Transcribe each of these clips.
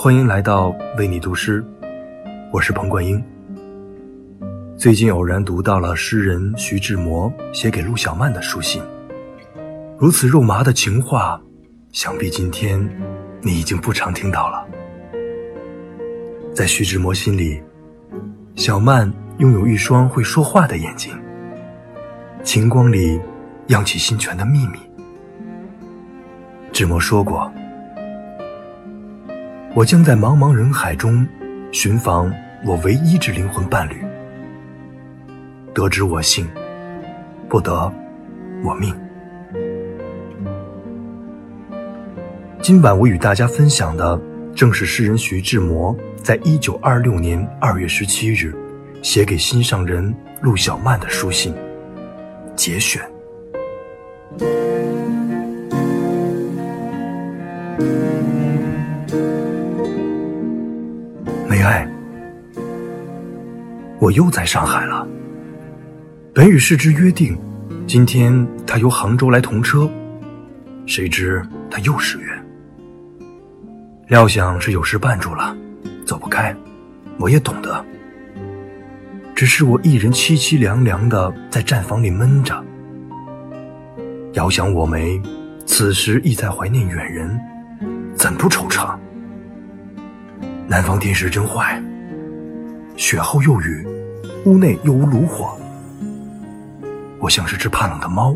欢迎来到为你读诗，我是彭冠英。最近偶然读到了诗人徐志摩写给陆小曼的书信，如此肉麻的情话，想必今天你已经不常听到了。在徐志摩心里，小曼拥有一双会说话的眼睛，晴光里漾起心泉的秘密。志摩说过。我将在茫茫人海中寻访我唯一之灵魂伴侣。得之我幸，不得我命。今晚我与大家分享的，正是诗人徐志摩在一九二六年二月十七日写给心上人陆小曼的书信节选。我又在上海了。本与世之约定，今天他由杭州来同车，谁知他又失约。料想是有事绊住了，走不开。我也懂得，只是我一人凄凄凉凉的在站房里闷着。遥想我梅，此时亦在怀念远人，怎不惆怅？南方天时真坏，雪后又雨，屋内又无炉火。我像是只怕冷的猫，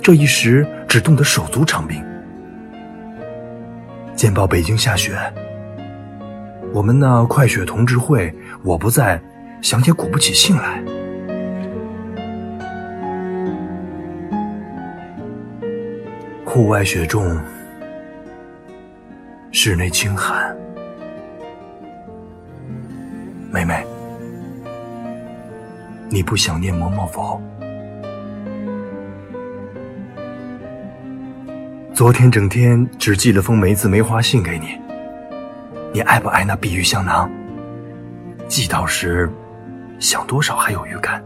这一时只冻得手足长冰。见报北京下雪，我们那快雪同志会，我不在，想也鼓不起兴来。户外雪重，室内清寒。你不想念嬷嬷否？昨天整天只寄了封梅子梅花信给你，你爱不爱那碧玉香囊？寄到时，想多少还有预感。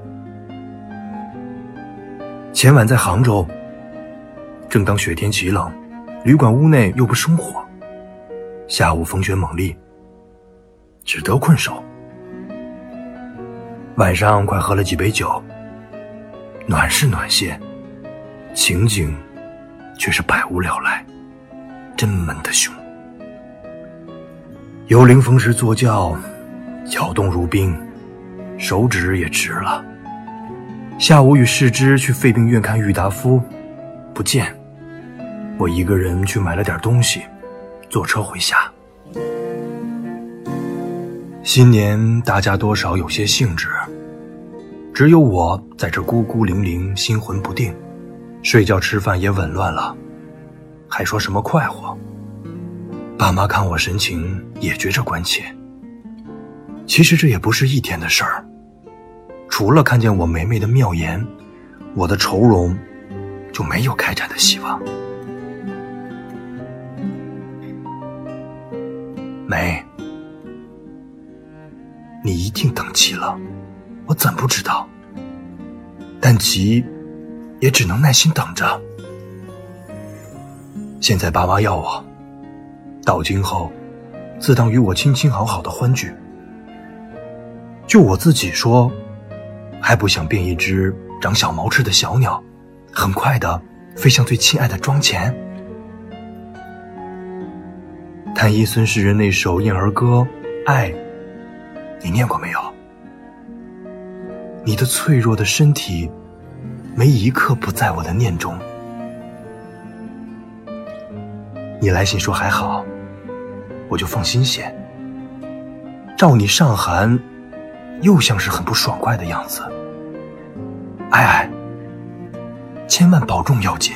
前晚在杭州，正当雪天极冷，旅馆屋内又不生火，下午风雪猛烈，只得困守。晚上快喝了几杯酒，暖是暖些，情景却是百无聊赖，真闷得凶。幽灵逢时坐轿，脚冻如冰，手指也直了。下午与世之去肺病院看郁达夫，不见。我一个人去买了点东西，坐车回家。新年大家多少有些兴致，只有我在这孤孤零零，心魂不定，睡觉吃饭也紊乱了，还说什么快活？爸妈看我神情也觉着关切。其实这也不是一天的事儿，除了看见我梅梅的妙言，我的愁容就没有开展的希望。梅。你一定等急了，我怎不知道？但急，也只能耐心等着。现在爸妈要我，到今后，自当与我亲亲好好的欢聚。就我自己说，还不想变一只长小毛翅的小鸟，很快的飞向最亲爱的庄前。弹一孙世人那首燕儿歌，爱。你念过没有？你的脆弱的身体，没一刻不在我的念中。你来信说还好，我就放心些。照你上寒，又像是很不爽快的样子。爱爱，千万保重要紧。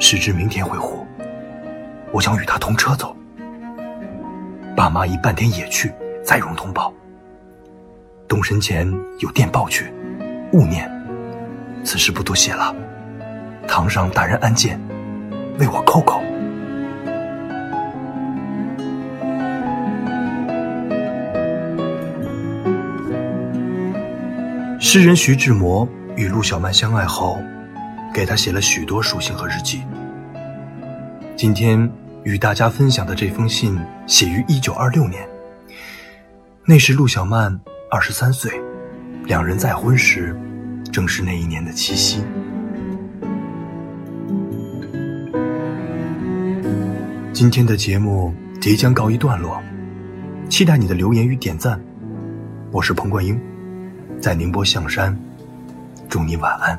时至明天回沪，我想与他同车走。爸妈已半天也去，再容通报。动身前有电报去，勿念。此事不多写了。堂上大人安见，为我叩叩。诗人徐志摩与陆小曼相爱后，给他写了许多书信和日记。今天与大家分享的这封信写于一九二六年，那时陆小曼二十三岁，两人再婚时，正是那一年的七夕。今天的节目即将告一段落，期待你的留言与点赞。我是彭冠英，在宁波象山，祝你晚安。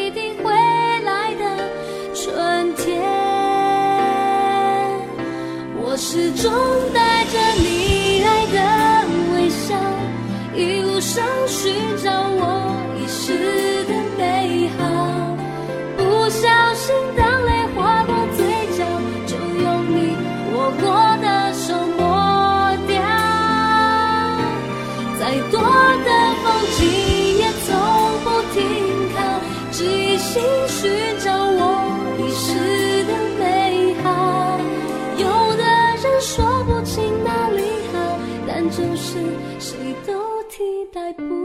始终就是谁都替代不。